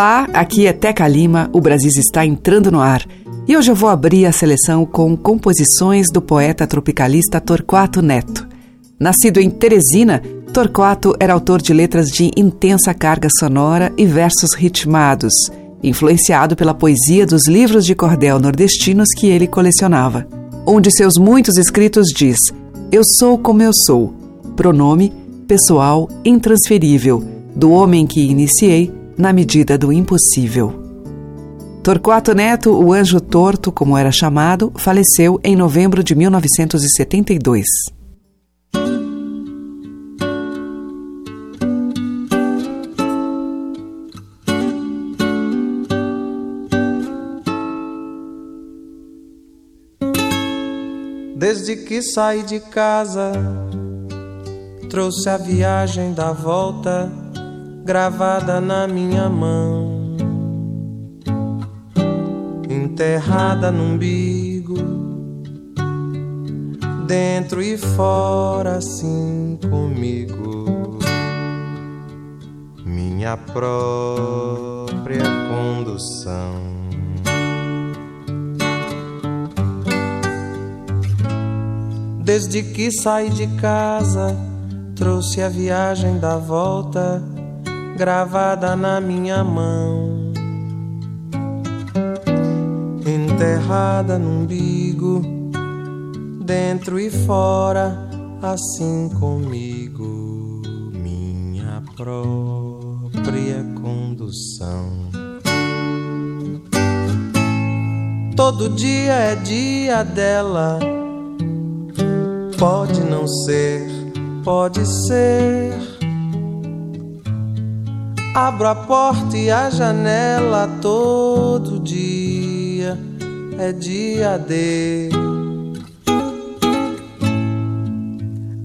Olá, aqui é Teca Lima, o Brasil está entrando no ar. E hoje eu vou abrir a seleção com composições do poeta tropicalista Torquato Neto. Nascido em Teresina, Torquato era autor de letras de intensa carga sonora e versos ritmados, influenciado pela poesia dos livros de cordel nordestinos que ele colecionava. Um de seus muitos escritos diz: Eu sou como eu sou, pronome pessoal intransferível, do homem que iniciei na medida do impossível. Torquato Neto, o Anjo Torto, como era chamado, faleceu em novembro de 1972. Desde que saí de casa, trouxe a viagem da volta gravada na minha mão, enterrada no umbigo, dentro e fora, assim comigo, minha própria condução. Desde que saí de casa, trouxe a viagem da volta gravada na minha mão, enterrada no umbigo, dentro e fora, assim comigo, minha própria condução. Todo dia é dia dela, pode não ser, pode ser Abro a porta e a janela todo dia, é dia de.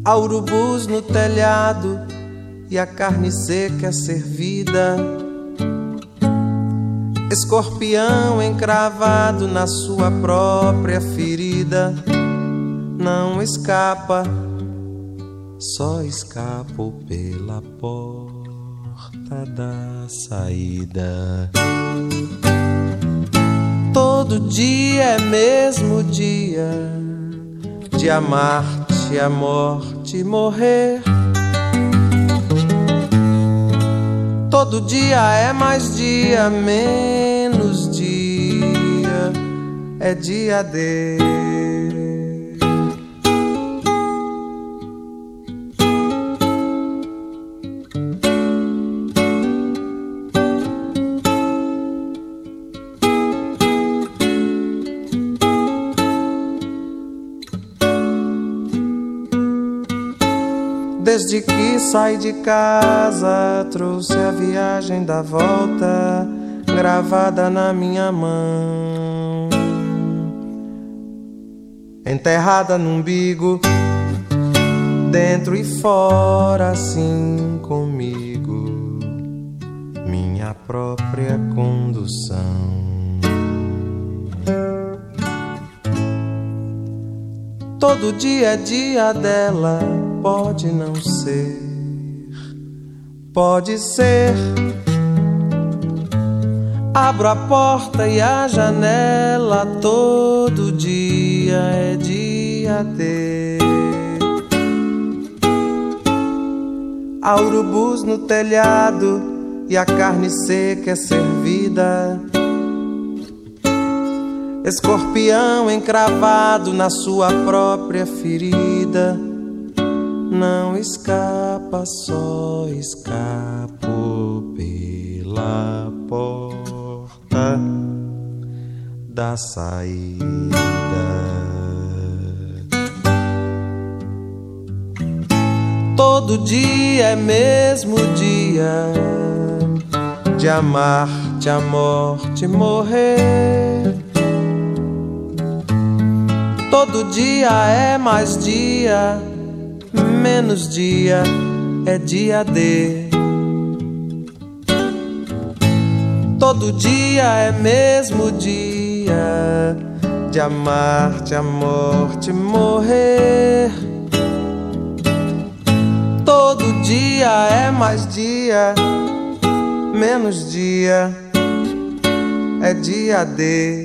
Há urubus no telhado e a carne seca é servida. Escorpião encravado na sua própria ferida. Não escapa, só escapo pela porta porta da saída. Todo dia é mesmo dia de amar-te, a morte morrer. Todo dia é mais dia, menos dia, é dia de. Desde que saí de casa, trouxe a viagem da volta gravada na minha mão. Enterrada no umbigo, dentro e fora, assim comigo, minha própria condução. Todo dia é dia dela, pode não ser, pode ser. Abro a porta e a janela, todo dia é dia de. Há urubus no telhado e a carne seca é servida escorpião encravado na sua própria ferida. Não escapa, só escapo pela porta da saída. Todo dia é mesmo dia de amar, de amor, de morrer. Todo dia é mais dia, menos dia é dia de. Todo dia é mesmo dia de amar, de amor, de morrer. Todo dia é mais dia, menos dia é dia de.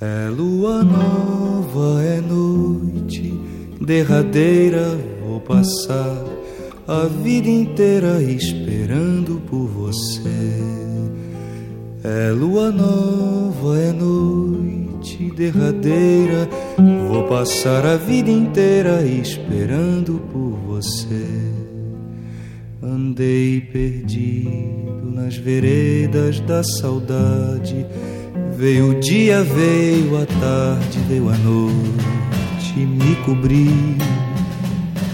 É lua nova, é noite derradeira, vou passar a vida inteira esperando por você. É lua nova, é noite derradeira, vou passar a vida inteira esperando por você. Andei perdido nas veredas da saudade Veio o dia, veio a tarde, veio a noite, me cobriu.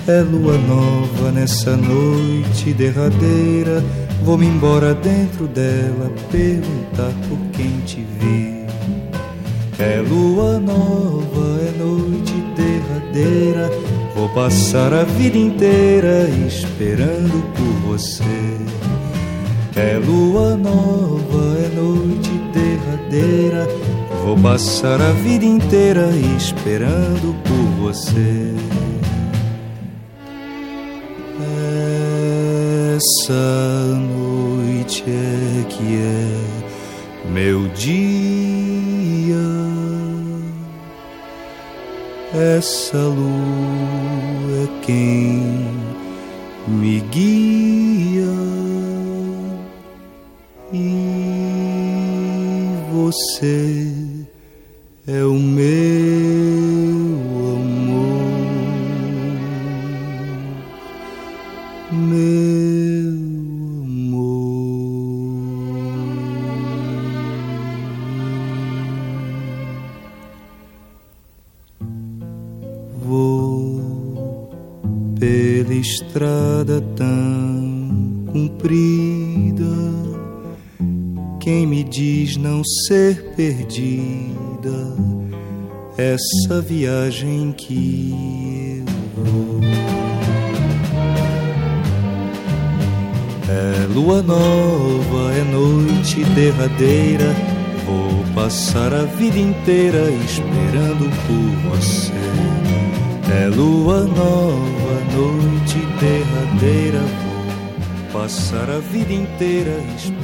É lua nova nessa noite derradeira. Vou-me embora dentro dela, perguntar por quem te viu. É lua nova, é noite derradeira. Vou passar a vida inteira esperando por você. É lua nova, é noite derradeira. Vou passar a vida inteira esperando por você. Essa noite é que é meu dia. Essa lua é quem me guia. Você é o meu amor, meu amor. Vou pela estrada tão ser perdida essa viagem que eu vou. É lua nova, é noite derradeira. Vou passar a vida inteira esperando por você. É lua nova, noite derradeira. Vou passar a vida inteira esperando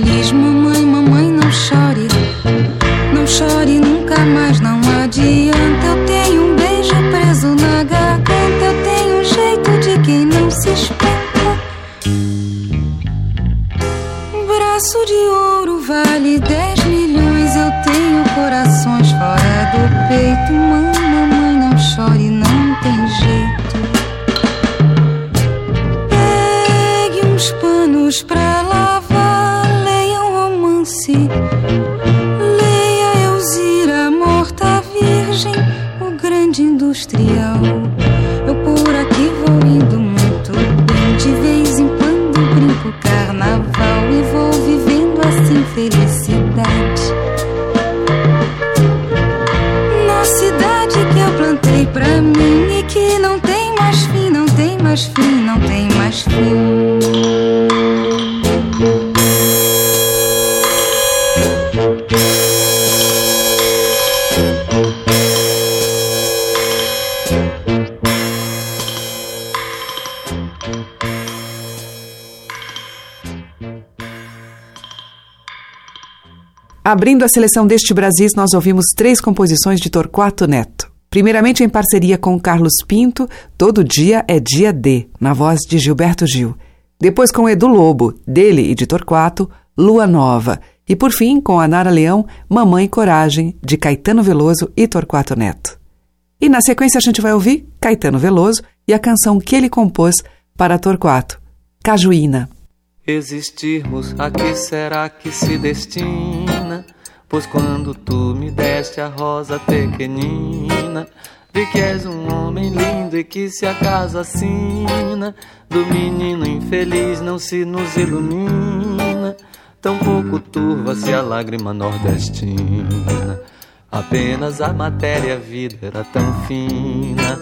Abrindo a seleção deste Brasis, nós ouvimos três composições de Torquato Neto. Primeiramente em parceria com Carlos Pinto, Todo Dia é Dia D, na voz de Gilberto Gil. Depois com Edu Lobo, dele e de Torquato, Lua Nova. E por fim com a Nara Leão, Mamãe Coragem, de Caetano Veloso e Torquato Neto. E na sequência a gente vai ouvir Caetano Veloso e a canção que ele compôs para Torquato, Cajuína. Existirmos, a que será que se destina? Pois quando tu me deste a rosa pequenina, vi que és um homem lindo e que se a casa assina, do menino infeliz não se nos ilumina, tão pouco turva-se a lágrima nordestina. Apenas a matéria vida era tão fina,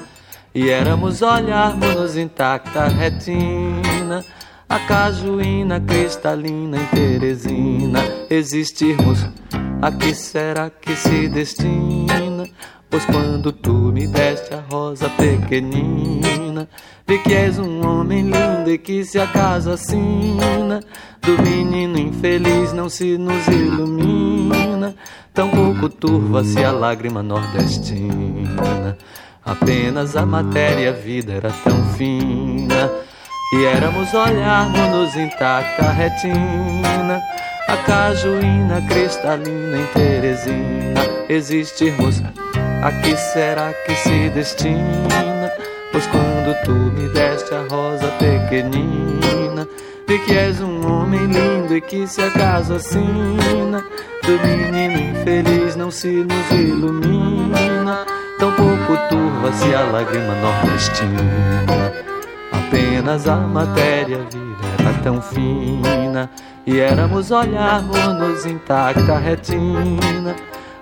e éramos olharmos-nos intacta retina a cajuína cristalina em Teresina existirmos. A que será que se destina? Pois quando tu me deste a rosa pequenina, vi que és um homem lindo e que se acaso assina, do menino infeliz não se nos ilumina, tão pouco turva-se a lágrima nordestina. Apenas a matéria, a vida era tão fina. E éramos olharmos-nos intacta retina. A cajuína cristalina em Teresina. Existirmos, a que será que se destina? Pois quando tu me deste a rosa pequenina Vi que és um homem lindo e que se acaso assina Do menino infeliz não se nos ilumina. Tão pouco turva-se a lágrima nordestina Apenas a matéria vida era tão fina. E éramos olharmos-nos intacta retina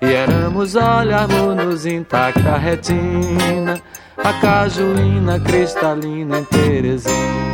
E éramos olharmos-nos intacta retina, a cajuína cristalina em Teresina.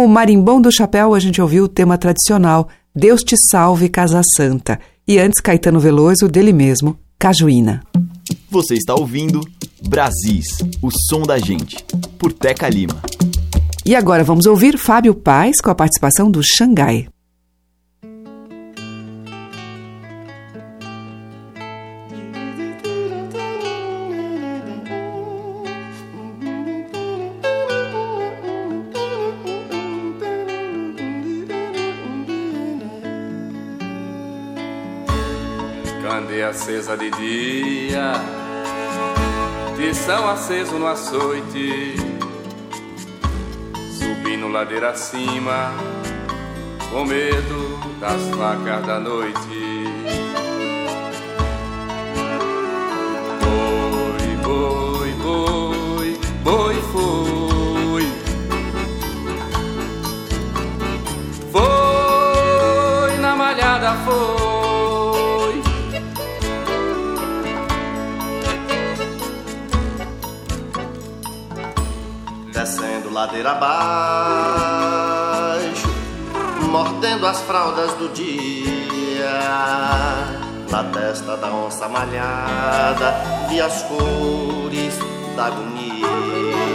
Com o Marimbom do Chapéu, a gente ouviu o tema tradicional Deus te salve, Casa Santa. E antes, Caetano Veloso, dele mesmo, Cajuína. Você está ouvindo Brasis, o som da gente, por Teca Lima. E agora vamos ouvir Fábio Paz com a participação do Xangai. De dia, tição aceso no açoite, subindo ladeira acima, com medo das facas da noite. Boi, boi, boi, boi foi. Foi na malhada, foi. Descendo ladeira abaixo, mordendo as fraldas do dia. Na testa da onça malhada, vi as cores da agonia.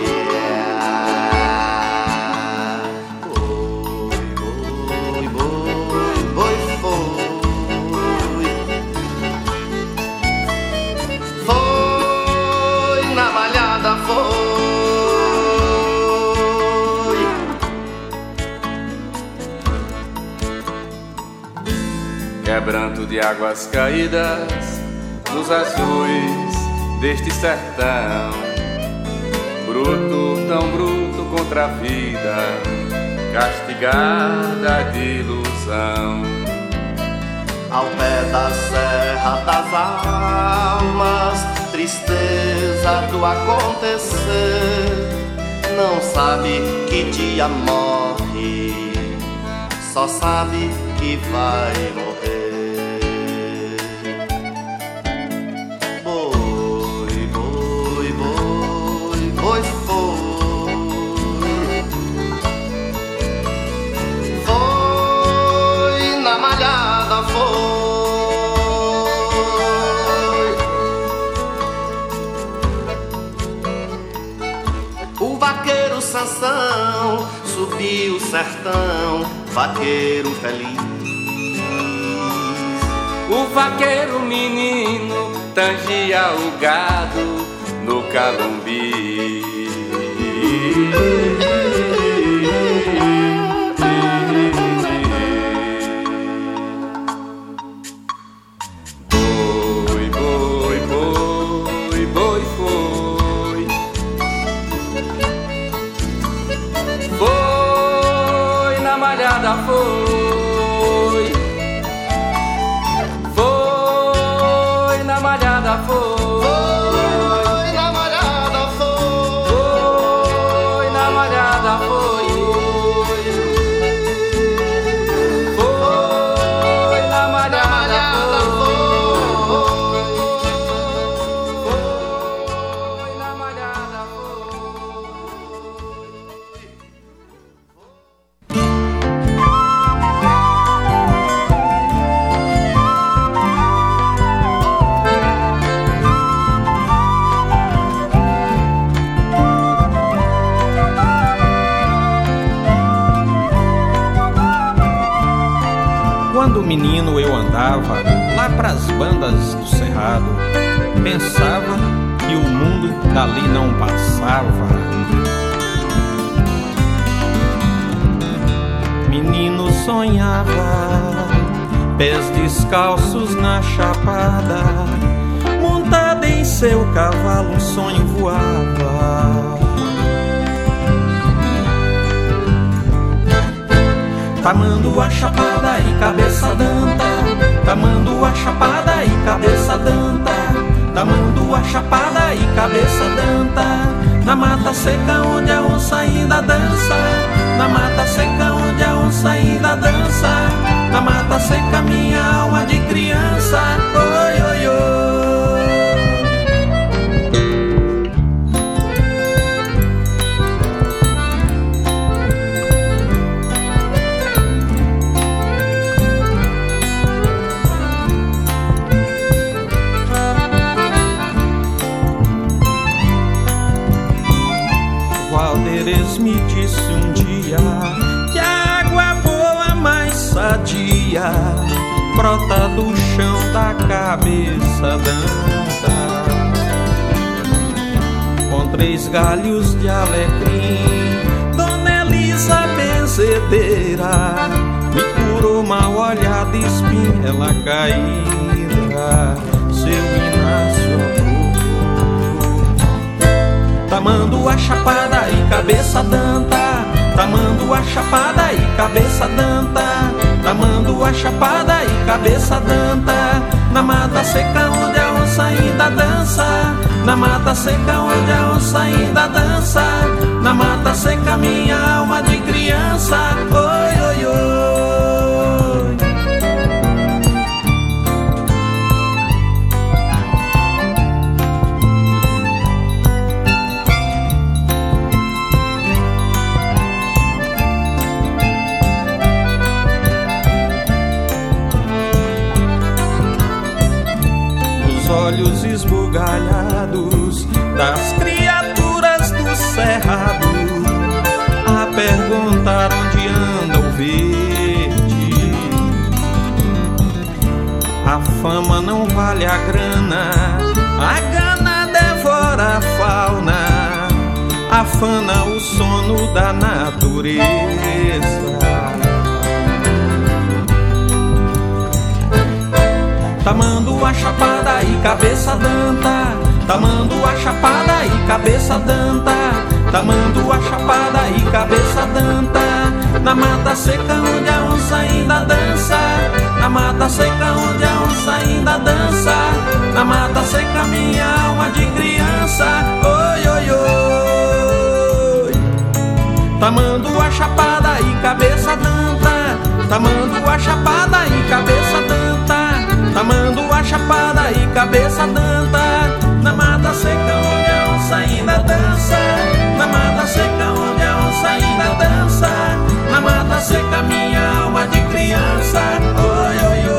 Quebranto de águas caídas nos azuis deste sertão. Bruto, tão bruto contra a vida, castigada de ilusão. Ao pé da serra das almas, tristeza do acontecer. Não sabe que dia morre, só sabe que vai morrer. Sertão, vaqueiro feliz. O vaqueiro menino tangia o gado no calumbi. Bandas do cerrado, pensava que o mundo dali não passava. Menino sonhava, pés descalços na chapada, montada em seu cavalo, um sonho voava. Tamando a chapada e cabeça danta Tamando a chapada e cabeça danta. A chapada e cabeça danta. Na mata seca onde a onça ainda dança. Na mata seca onde a onça ainda dança. Na mata seca minha alma de criança. Oi, oi, oi danta com três galhos de alecrim Dona Elisa benzedeira me curou mal olhada espinhela caída. Seu Inácio Tamando a chapada e cabeça danta. Tamando a chapada e cabeça danta. Tamando a chapada e cabeça danta Na mata seca onde a onça ainda dança. Na mata seca onde a onça ainda dança. Na mata seca minha alma de criança. Oi, oi, oi olhos esbugalhados das criaturas do cerrado a perguntar onde anda o verde. A fama não vale a grana, a gana devora a fauna, afana o sono da natureza. Tamando a chapada e cabeça danta. Tamando a chapada e cabeça danta. Tamando a chapada e cabeça danta. Na mata seca onde a onça ainda dança. Na mata seca onde a onça ainda dança. Na mata seca minha alma de criança. Oi, oi, oi. Tamando a chapada e cabeça danta. Tamando a chapada e cabeça danta Tamando a chapada e cabeça danta. Na mata seca onde a onça ainda dança. Na mata seca onde a onça ainda dança. Na mata seca minha alma de criança. Oi, oi, oi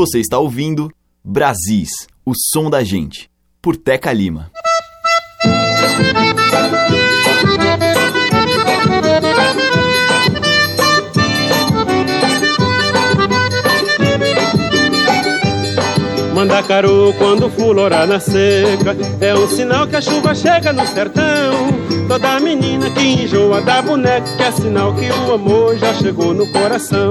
Você está ouvindo Brasis, o som da gente, por Teca Lima. Mandacaru quando fulorar na seca É um sinal que a chuva chega no sertão Toda menina que enjoa da boneca É sinal que o amor já chegou no coração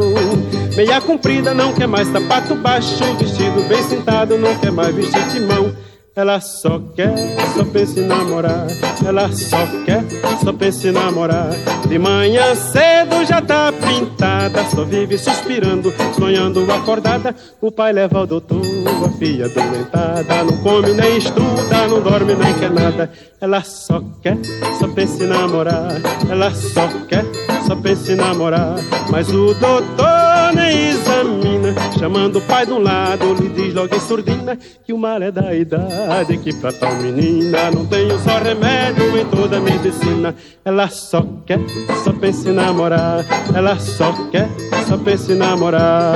Meia comprida não quer mais sapato baixo Vestido bem sentado não quer mais vestir de mão ela só quer, só pensa em namorar. Ela só quer, só pensa em namorar. De manhã cedo já tá pintada, só vive suspirando, sonhando acordada. O pai leva ao doutor, a filha doentada. Não come nem estuda, não dorme nem quer nada. Ela só quer, só pensa em namorar. Ela só quer, só pensa em namorar. Mas o doutor nem examina, chamando o pai de um lado, lhe diz logo em surdina que o mal é da idade que pra tal menina não tenho só remédio em toda a medicina. Ela só quer, só pensa em namorar. Ela só quer, só pensa em namorar.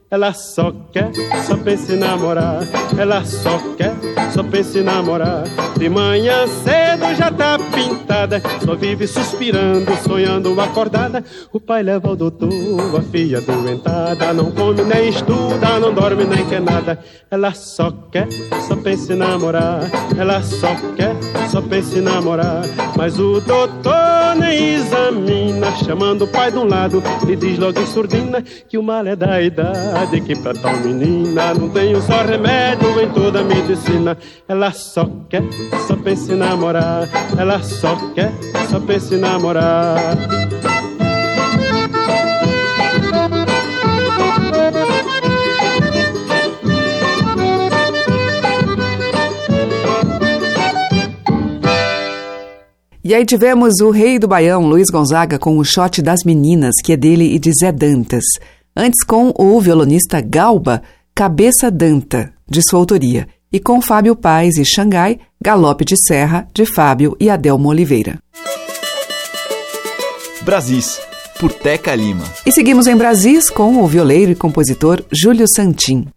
ela só quer, só pensa em namorar. Ela só quer, só pensa em namorar. De manhã cedo já tá pintada, só vive suspirando, sonhando acordada. O pai leva ao doutor, a filha doentada, não come nem estuda, não dorme nem quer nada. Ela só quer, só pensa em namorar. Ela só quer, só pensa em namorar. Mas o doutor nem examina, chamando o pai de um lado, e diz logo em surdina que o mal é da idade verdade que pra tal menina não tenho só remédio em toda a medicina. Ela só quer, só pensa em namorar. Ela só quer, só pensa em namorar. E aí tivemos o rei do Baião, Luiz Gonzaga, com o shot das meninas, que é dele e de Zé Dantas. Antes com o violonista Galba, Cabeça Danta, de sua autoria, e com Fábio Paz e Xangai, Galope de Serra, de Fábio e Adelmo Oliveira. Brasis, por Teca Lima. E seguimos em Brasis com o violeiro e compositor Júlio Santin.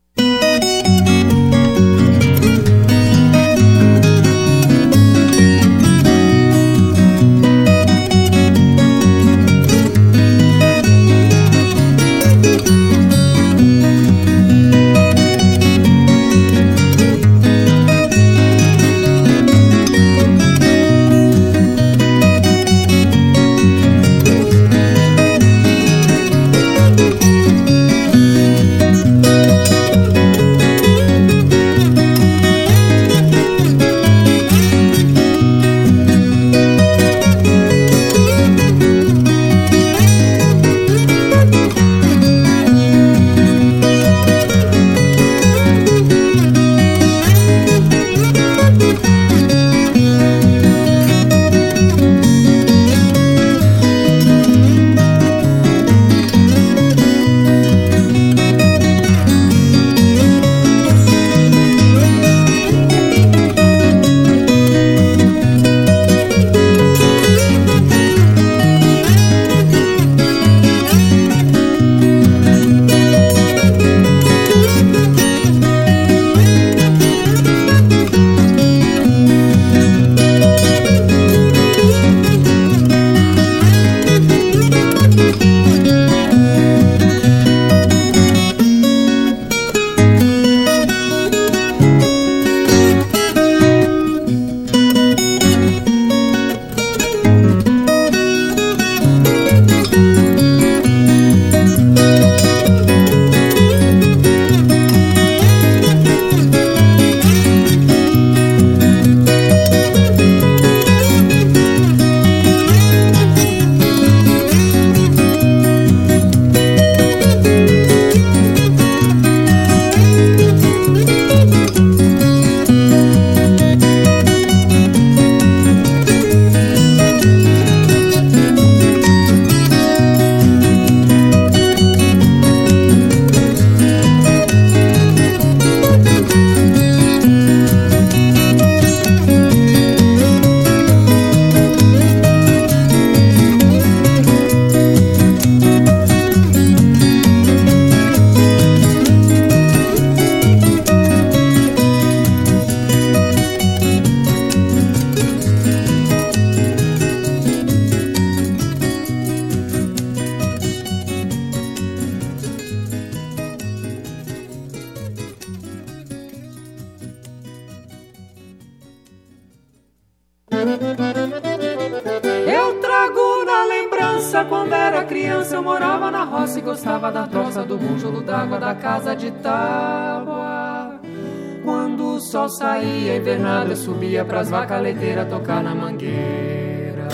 Subia pras vacas leiteiras tocar na mangueira.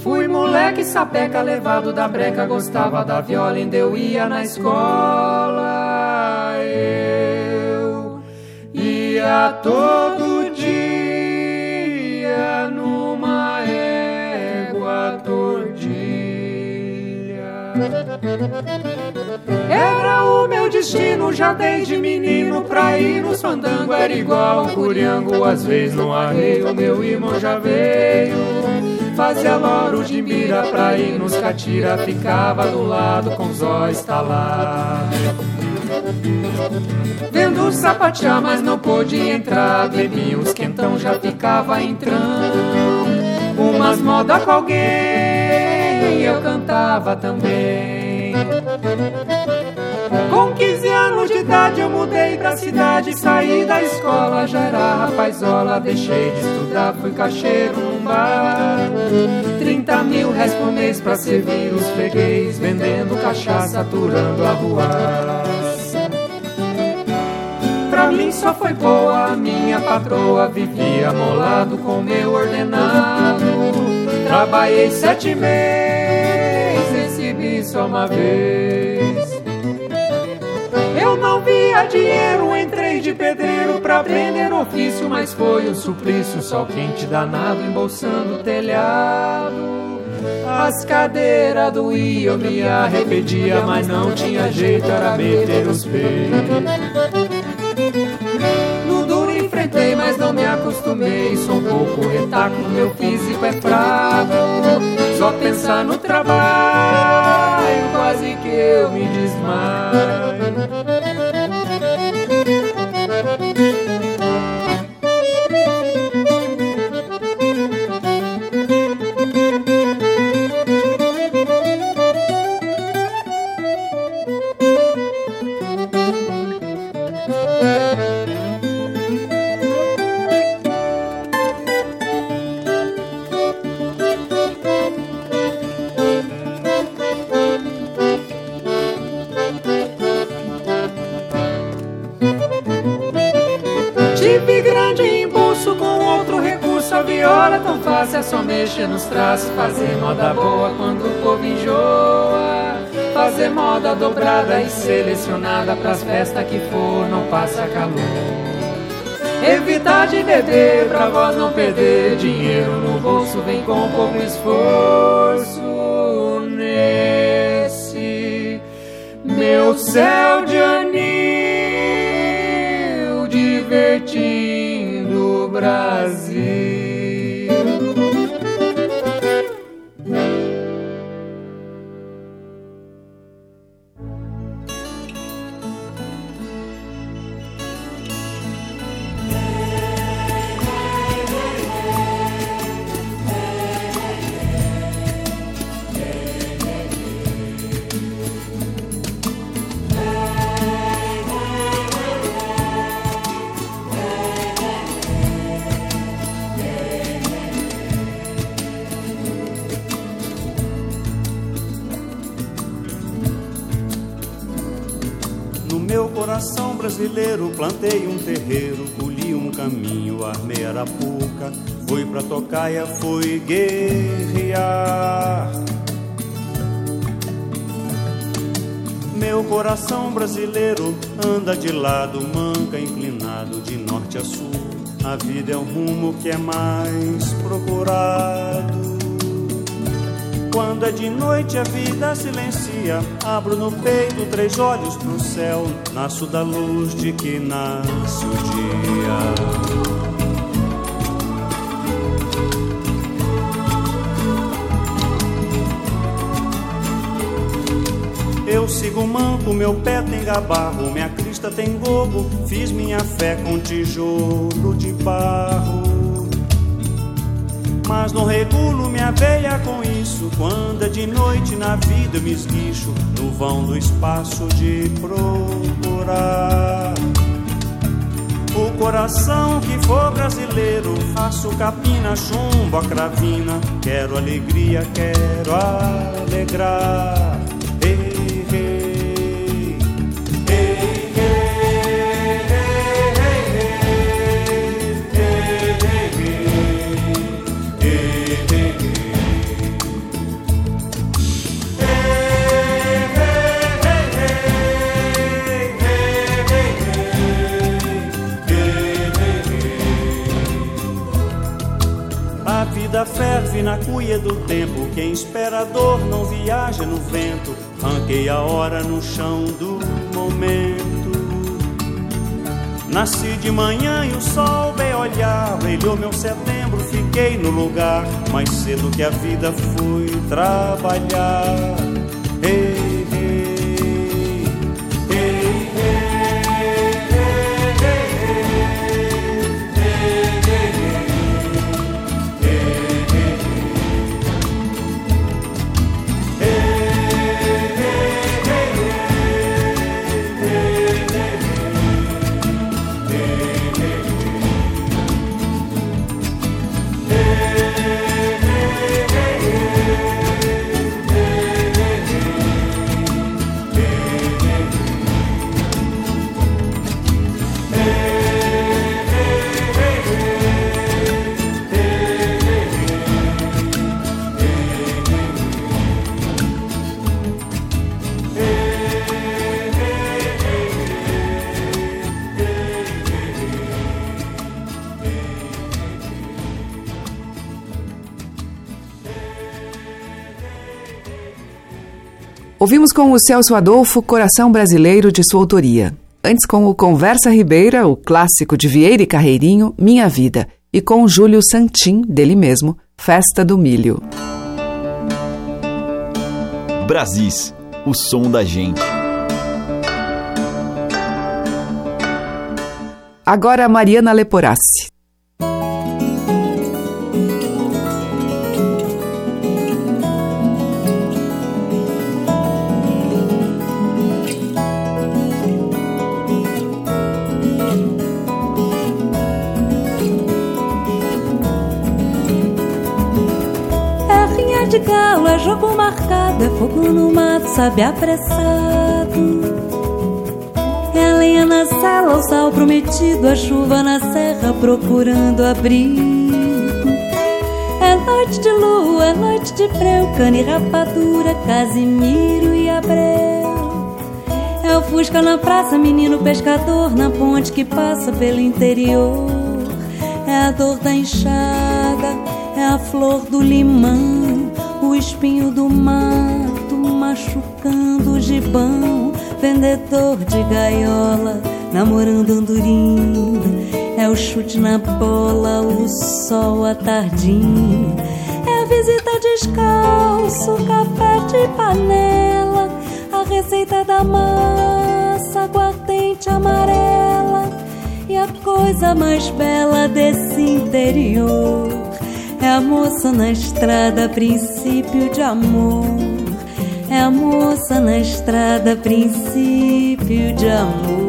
Fui moleque sapeca levado da breca, gostava da viola, ainda eu ia na escola. Eu ia todo dia numa égua tordilha. Era o destino já desde menino pra ir nos fandango Era igual curiango, às vezes no arreio Meu irmão já veio Fazia loro de mira pra ir nos catira, ficava do lado com os olhos estalados. Vendo sapatear, mas não pôde entrar. Bebia uns quentão, já ficava entrando. Umas moda com alguém, eu cantava também. Com 15 anos de eu mudei pra cidade, saí da escola, já era rapazola, deixei de estudar, fui caixeiro num bar. 30 mil reais por mês pra servir os freguês, vendendo cachaça, aturando a rua. Pra mim só foi boa, minha patroa vivia molado com meu ordenado. Trabalhei sete meses, recebi só uma vez. Eu não via dinheiro, entrei de pedreiro pra aprender ofício, mas foi o suplício, sol quente danado embolsando o telhado. As cadeiras doíam, me arrependia, mas não tinha jeito, era meter os peitos. No duro enfrentei, mas não me acostumei. Sou um pouco retaco, meu físico é fraco. Só pensar no trabalho, quase que eu me desmaio. Selecionada pras festas que for, não passa calor. Evitar de beber pra voz não perder dinheiro no bolso, vem com pouco esforço nesse meu céu de anil divertindo o Brasil. Pra tocaia, fui guerrear. Meu coração brasileiro anda de lado, manca inclinado de norte a sul. A vida é um rumo que é mais procurado. Quando é de noite a vida silencia, abro no peito três olhos pro céu, nasço da luz de que nasce o dia. Eu sigo manco, meu pé tem gabarro, minha crista tem gobo, fiz minha fé com tijolo de barro. Mas não regulo minha veia com isso. Quando é de noite na vida eu me esguicho no vão do espaço de procurar. O coração que for brasileiro, faço capina, chumbo, a cravina. Quero alegria, quero alegrar. Ferve na cuia do tempo. Quem espera a dor não viaja no vento. Ranquei a hora no chão do momento. Nasci de manhã e o sol bem olhar, brilhou meu setembro, fiquei no lugar mais cedo que a vida fui trabalhar. Ei, Ouvimos com o Celso Adolfo Coração Brasileiro de sua autoria. Antes com o Conversa Ribeira, o clássico de Vieira e Carreirinho, Minha Vida. E com o Júlio Santim, dele mesmo, Festa do Milho. Brasis, o som da gente. Agora Mariana Leporassi. É jogo marcado, é fogo no mato, sabe apressado. É a lenha na sala, o sal prometido, a chuva na serra procurando abrigo. É noite de lua, é noite de breu, cana e rapadura, Casimiro e Abreu. É o Fusca na praça, menino pescador, na ponte que passa pelo interior. É a dor da enxada, é a flor do limão o espinho do mato machucando o gibão, vendedor de gaiola, namorando andorinha. É o chute na bola, o sol à tardinha. É a visita descalço, café de panela, a receita da massa, aguardente amarela. E a coisa mais bela desse interior é a moça na estrada, princípio de amor. É a moça na estrada, princípio de amor.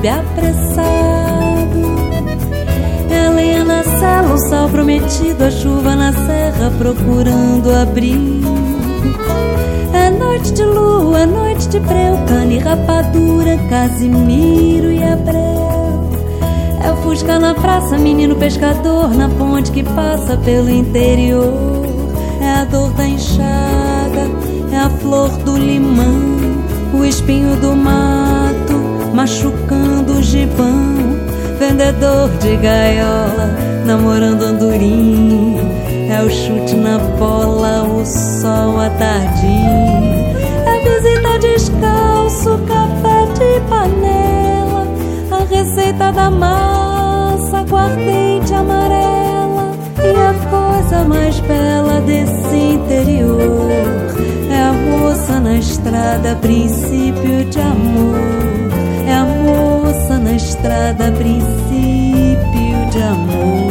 Mato, sabe, apressado. É a lenha na cela, o sal prometido, a chuva na serra procurando abrigo. É noite de lua, é noite de breu, cana e rapadura, Casimiro e Abreu. É Fusca na praça, menino pescador, na ponte que passa pelo interior. É a dor da enxada, é a flor do limão, o espinho do mar machucando o gibão, vendedor de gaiola, namorando andorinha. É o chute na bola, o sol à tardinha. É visita descalço, café de panela, a receita da massa, aguardente amarela. E a coisa mais bela desse interior é a moça na estrada, princípio de amor estrada, princípio de amor.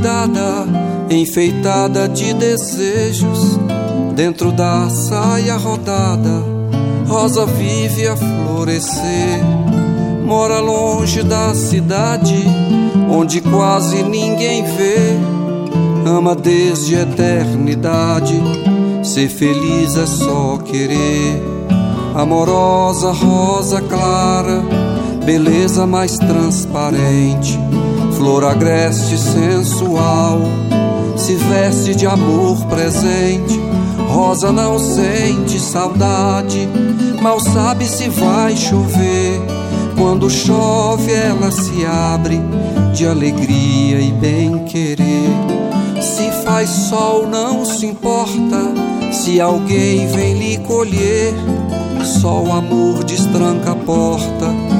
Descuidada, enfeitada de desejos, dentro da saia rodada, rosa vive a florescer. Mora longe da cidade, onde quase ninguém vê. Ama desde a eternidade, ser feliz é só querer. Amorosa rosa clara, beleza mais transparente flor agreste sensual, se veste de amor presente. Rosa não sente saudade, mal sabe se vai chover. Quando chove, ela se abre de alegria e bem-querer. Se faz sol, não se importa se alguém vem lhe colher. Só o amor destranca a porta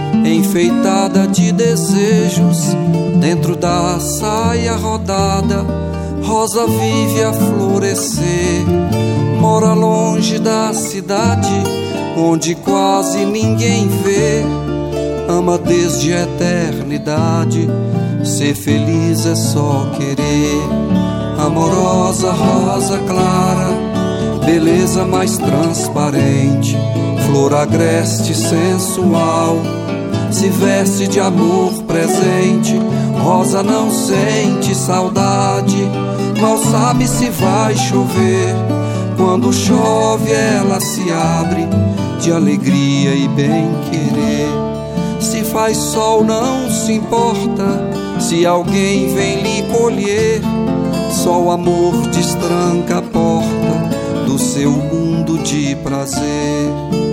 enfeitada de desejos, dentro da saia rodada, rosa vive a florescer. Mora longe da cidade, onde quase ninguém vê. Ama desde a eternidade, ser feliz é só querer. Amorosa rosa clara, beleza mais transparente, flor agreste sensual se veste de amor presente. Rosa não sente saudade, mal sabe se vai chover. Quando chove, ela se abre de alegria e bem-querer. Se faz sol, não se importa se alguém vem lhe colher. Só o amor destranca a porta do seu mundo de prazer.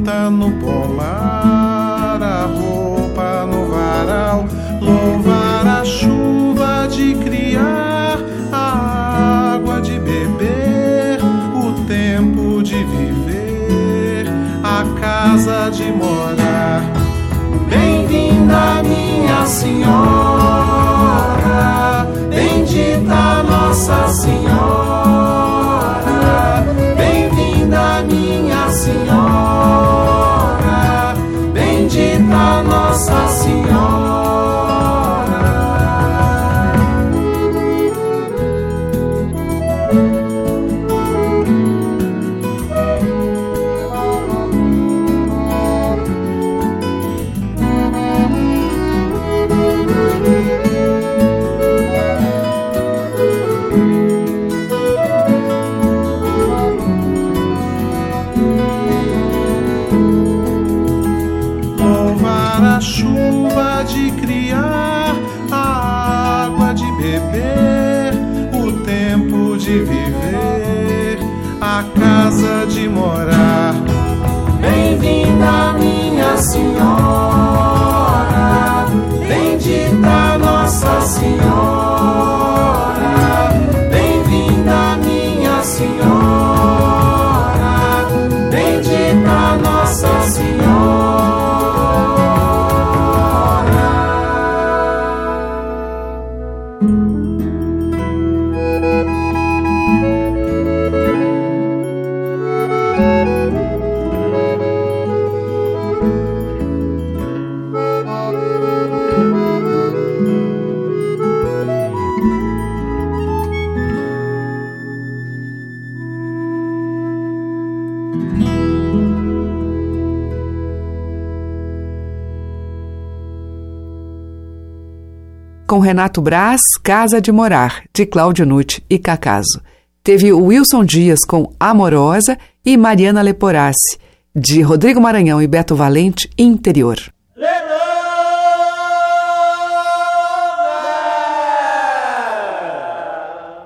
Fruta no pomar, com Renato Braz, Casa de Morar, de Cláudio Nucci e Cacaso. Teve Wilson Dias com Amorosa e Mariana Leporassi, de Rodrigo Maranhão e Beto Valente, Interior.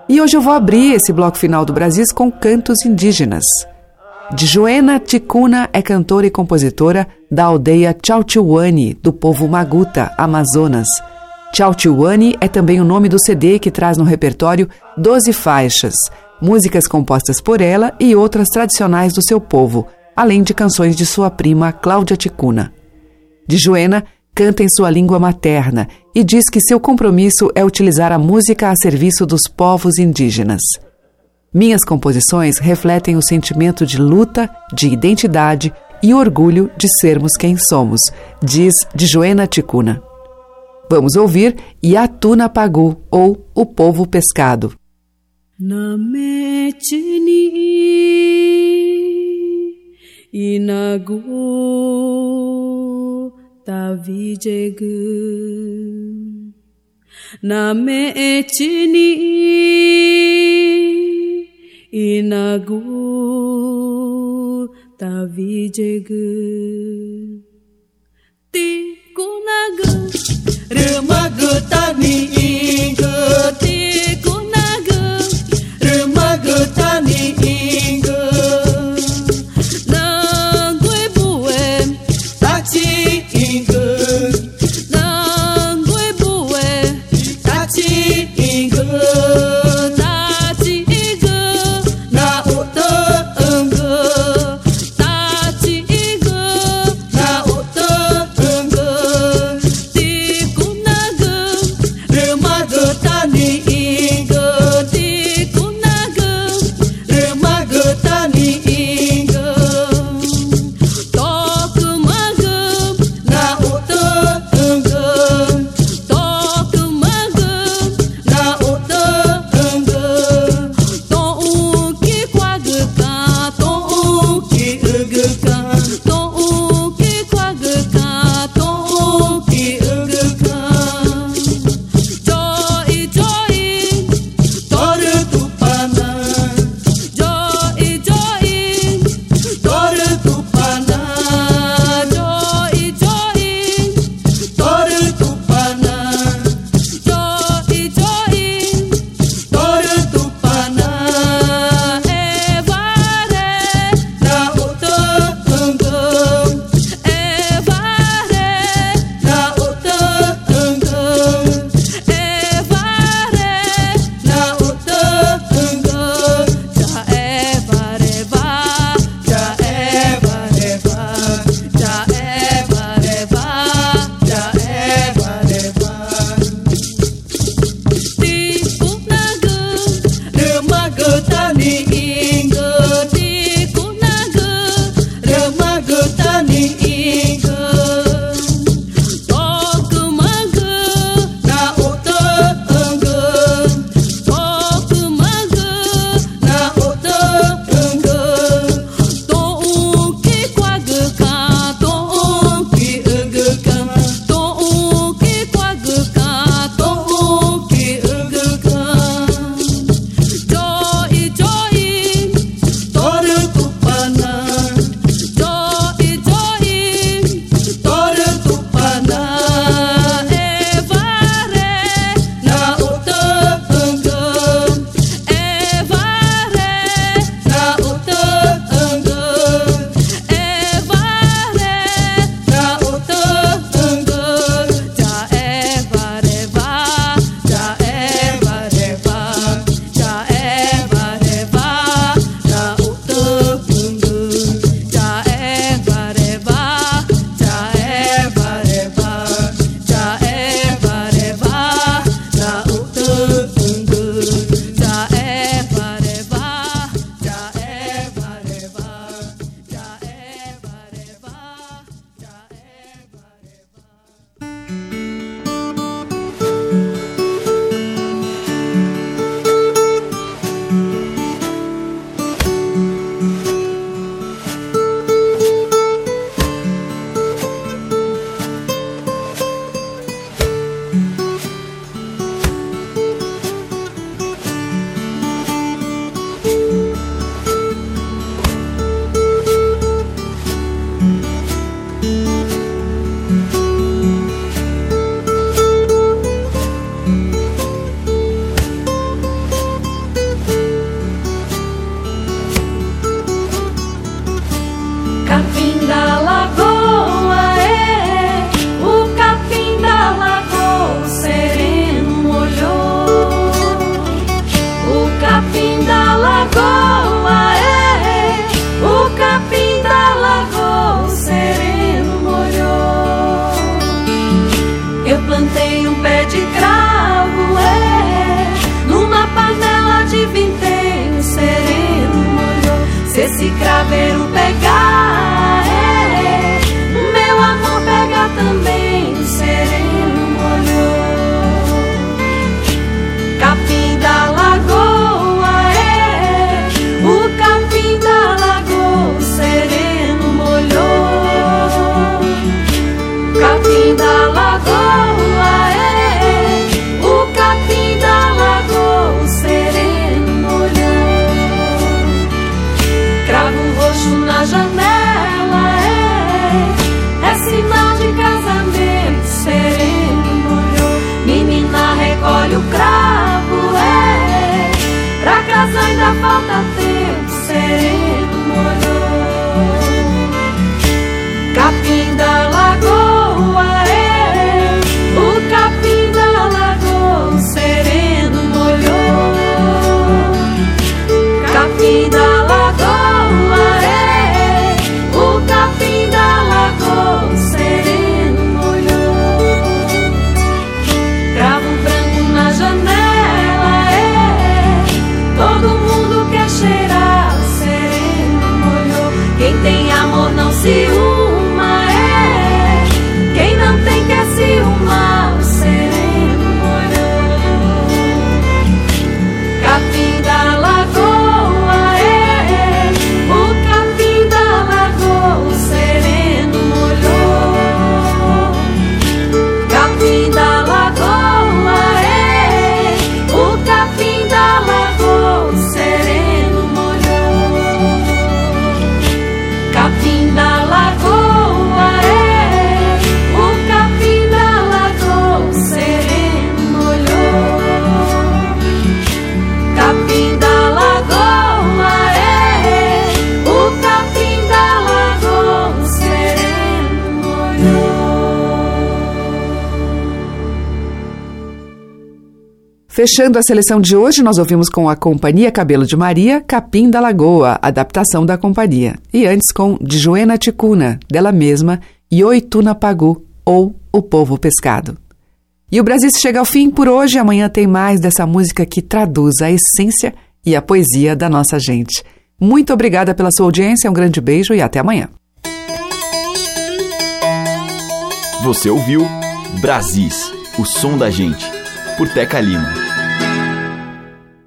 E hoje eu vou abrir esse bloco final do Brasil com cantos indígenas. De Joena Ticuna é cantora e compositora da aldeia Chauchiuani, do povo Maguta, Amazonas. Chauchiuani é também o nome do CD que traz no repertório 12 faixas, músicas compostas por ela e outras tradicionais do seu povo, além de canções de sua prima Cláudia Ticuna. De Joena canta em sua língua materna e diz que seu compromisso é utilizar a música a serviço dos povos indígenas. Minhas composições refletem o sentimento de luta, de identidade e orgulho de sermos quem somos, diz de Joena Ticuna. Vamos ouvir Yatuna Pagu, ou O Povo Pescado. Inagu Tavijegu Namechini Inagu Tavijegu Tikunagu Fechando a seleção de hoje, nós ouvimos com a Companhia Cabelo de Maria, Capim da Lagoa, adaptação da companhia. E antes com Joena Ticuna, dela mesma, Yoituna Pagu, ou O Povo Pescado. E o Brasil chega ao fim por hoje. Amanhã tem mais dessa música que traduz a essência e a poesia da nossa gente. Muito obrigada pela sua audiência, um grande beijo e até amanhã. Você ouviu Brasis, o som da gente, por Teca Lima.